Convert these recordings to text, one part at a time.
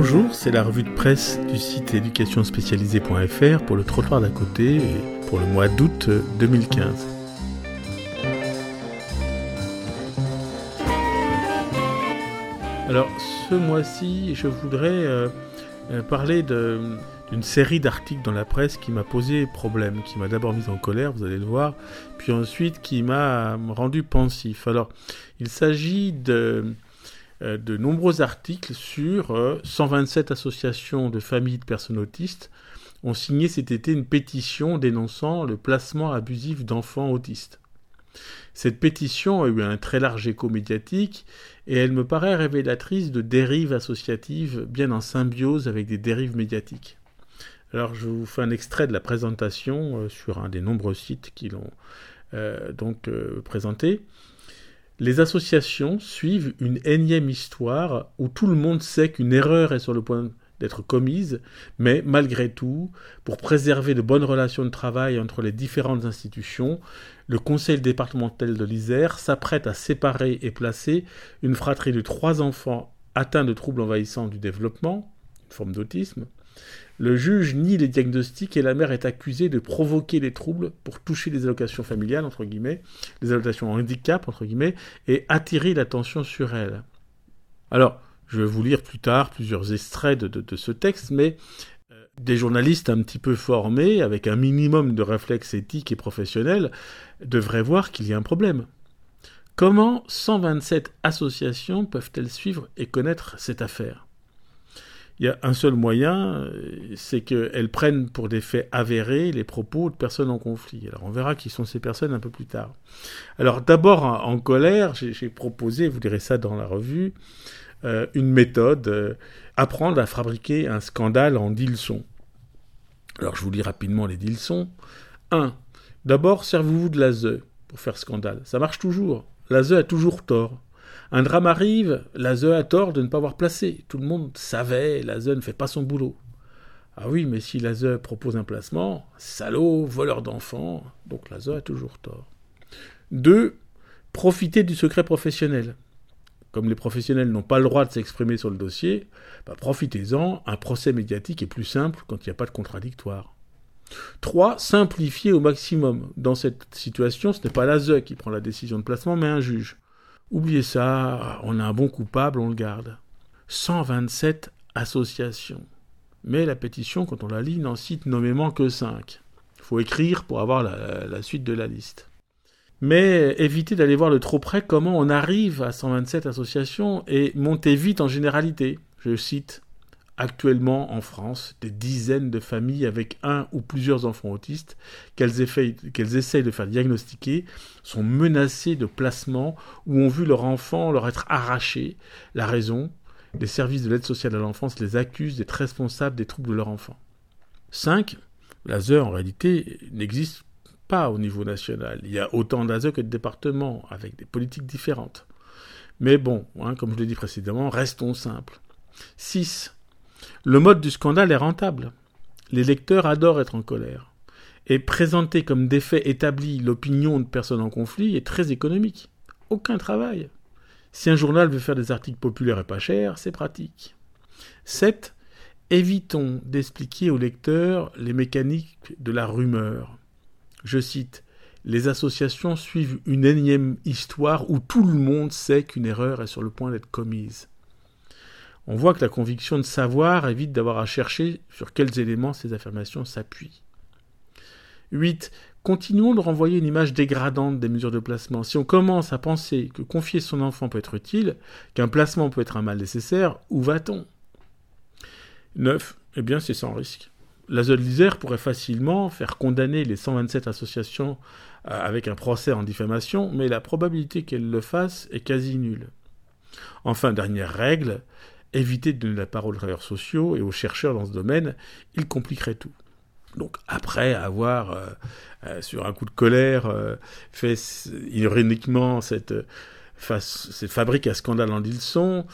Bonjour, c'est la revue de presse du site éducationspécialisée.fr pour le trottoir d'à côté et pour le mois d'août 2015. Alors ce mois-ci, je voudrais euh, euh, parler d'une série d'articles dans la presse qui m'a posé problème, qui m'a d'abord mis en colère, vous allez le voir, puis ensuite qui m'a rendu pensif. Alors, il s'agit de euh, de nombreux articles sur 127 euh, associations de familles de personnes autistes ont signé cet été une pétition dénonçant le placement abusif d'enfants autistes. Cette pétition a eu un très large écho médiatique et elle me paraît révélatrice de dérives associatives bien en symbiose avec des dérives médiatiques. Alors je vous fais un extrait de la présentation euh, sur un des nombreux sites qui l'ont donc présenté. Les associations suivent une énième histoire où tout le monde sait qu'une erreur est sur le point d'être commise, mais malgré tout, pour préserver de bonnes relations de travail entre les différentes institutions, le conseil départemental de l'Isère s'apprête à séparer et placer une fratrie de trois enfants atteints de troubles envahissants du développement, une forme d'autisme, le juge nie les diagnostics et la mère est accusée de provoquer les troubles pour toucher les allocations familiales, entre guillemets, les allocations handicap, entre guillemets, et attirer l'attention sur elle. Alors, je vais vous lire plus tard plusieurs extraits de, ce texte, mais euh, des journalistes un petit peu formés, avec un minimum de réflexes éthiques et professionnels, devraient voir qu'il y a un problème. Comment 127 associations peuvent-elles suivre et connaître cette affaire? Il y a un seul moyen, c'est qu'elles prennent pour des faits avérés les propos de personnes en conflit. Alors on verra qui sont ces personnes un peu plus tard. Alors d'abord en colère, j'ai proposé, vous direz ça dans la revue, euh, une méthode, euh, apprendre à fabriquer un scandale en dix. Alors je vous lis rapidement les dix leçons. 1. D'abord, servez-vous de l'ASE pour faire scandale. Ça marche toujours. L'ASE a toujours tort. Un drame arrive, la ZE a tort de ne pas avoir placé. Tout le monde savait, la ZE ne fait pas son boulot. Ah oui, mais si la ZE propose un placement, salaud, voleur d'enfants, donc la ZE a toujours tort. 2. Profiter du secret professionnel. Comme les professionnels n'ont pas le droit de s'exprimer sur le dossier, bah, profitez-en, un procès médiatique est plus simple quand il n'y a pas de contradictoire. 3. Simplifier au maximum. Dans cette situation, ce n'est pas la ZE qui prend la décision de placement, mais un juge. Oubliez ça, on a un bon coupable, on le garde. 127 associations. Mais la pétition, quand on la lit, n'en cite nommément que 5. Il faut écrire pour avoir la, la, suite de la liste. Mais évitez d'aller voir de trop près comment on arrive à 127 associations et montez vite en généralité. Je cite actuellement en France des dizaines de familles avec un ou plusieurs enfants autistes qu'elles essayent de faire diagnostiquer sont menacées de placement ou ont vu leur enfant leur être arraché. La raison Les services de l'aide sociale à l'enfance les accusent d'être responsables des troubles de leur enfant. 5. L'ASE en réalité n'existe pas au niveau national. Il y a autant d'ASE que de départements avec des politiques différentes. Mais bon, hein, comme je l'ai dit précédemment, restons simples. 6. Le mode du scandale est rentable. Les lecteurs adorent être en colère. Et présenter comme des faits établis l'opinion de personnes en conflit est très économique. Aucun travail. Si un journal veut faire des articles populaires et pas chers, c'est pratique. 7. Évitons d'expliquer aux lecteurs les mécaniques de la rumeur. Je cite Les associations suivent une énième histoire où tout le monde sait qu'une erreur est sur le point d'être commise on voit que la conviction de savoir évite d'avoir à chercher sur quels éléments ces affirmations s'appuient. 8. Continuons de renvoyer une image dégradante des mesures de placement. Si on commence à penser que confier son enfant peut être utile, qu'un placement peut être un mal nécessaire, où va-t-on? 9. Eh bien, c'est sans risque. La zone l'Isère pourrait facilement faire condamner les 127 associations euh, avec un procès en diffamation, mais la probabilité qu'elle le fasse est quasi nulle. Enfin, dernière règle, éviter de donner la parole aux travailleurs sociaux et aux chercheurs dans ce domaine, il compliquerait tout. Donc après avoir, euh, euh, sur un coup de colère, euh, fait ironiquement cette, fabrique à scandale en sont,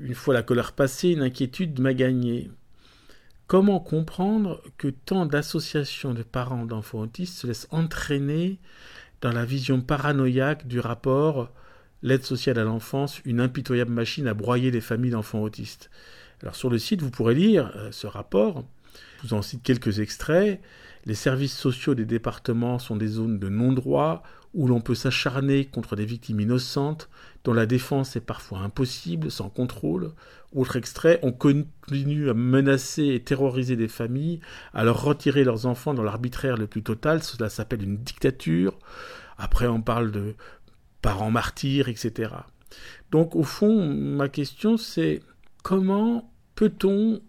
une fois la colère passée, une inquiétude m'a gagné. Comment comprendre que tant d'associations de parents d'enfants autistes se laissent entraîner dans la vision paranoïaque du rapport l'aide sociale à l'enfance, une impitoyable machine à broyer les familles d'enfants autistes. Alors sur le site, vous pourrez lire ce rapport. Je vous en cite quelques extraits. Les services sociaux des départements sont des zones de non-droit où l'on peut s'acharner contre des victimes innocentes dont la défense est parfois impossible, sans contrôle. Autre extrait, on continue à menacer et terroriser des familles, à leur retirer leurs enfants dans l'arbitraire le plus total, cela s'appelle une dictature. Après on parle de parents martyrs, etc. Donc au fond, ma question c'est comment peut-on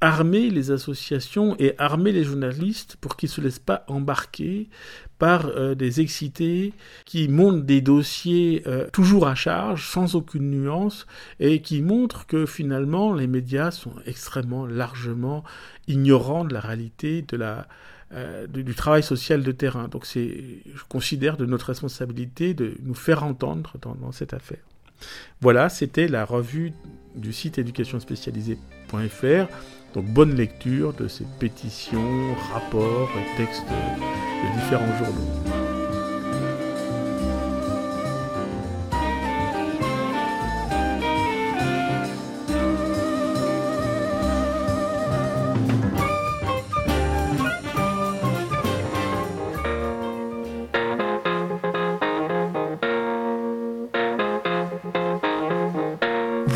armer les associations et armer les journalistes pour qu'ils ne se laissent pas embarquer par euh, des excités qui montent des dossiers euh, toujours à charge, sans aucune nuance, et qui montrent que finalement les médias sont extrêmement largement ignorants de la réalité de la, euh, du travail social de terrain. Donc c'est, je considère de notre responsabilité de nous faire entendre dans, cette affaire. Voilà, c'était la revue du site éducationspécialisée.fr. Donc bonne lecture de ces pétitions, rapports et textes de différents journaux.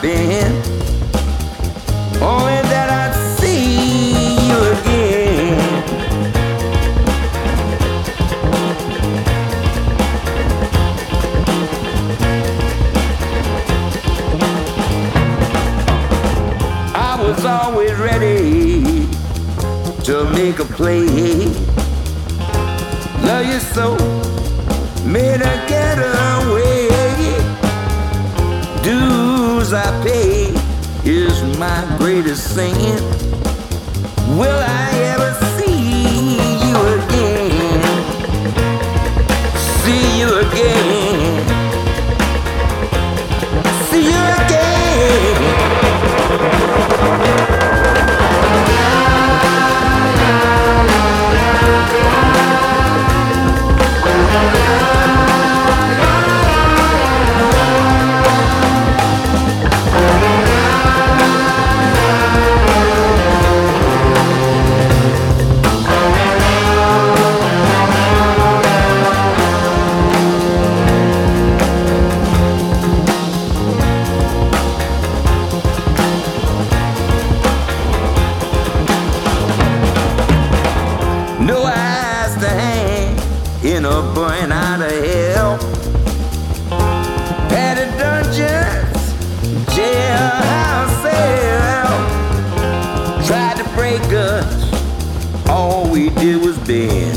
Been. Only that I'd see you again. I was always ready to make a play. Love you so, made a getaway. I pay is my greatest sin. Will I ever? Being.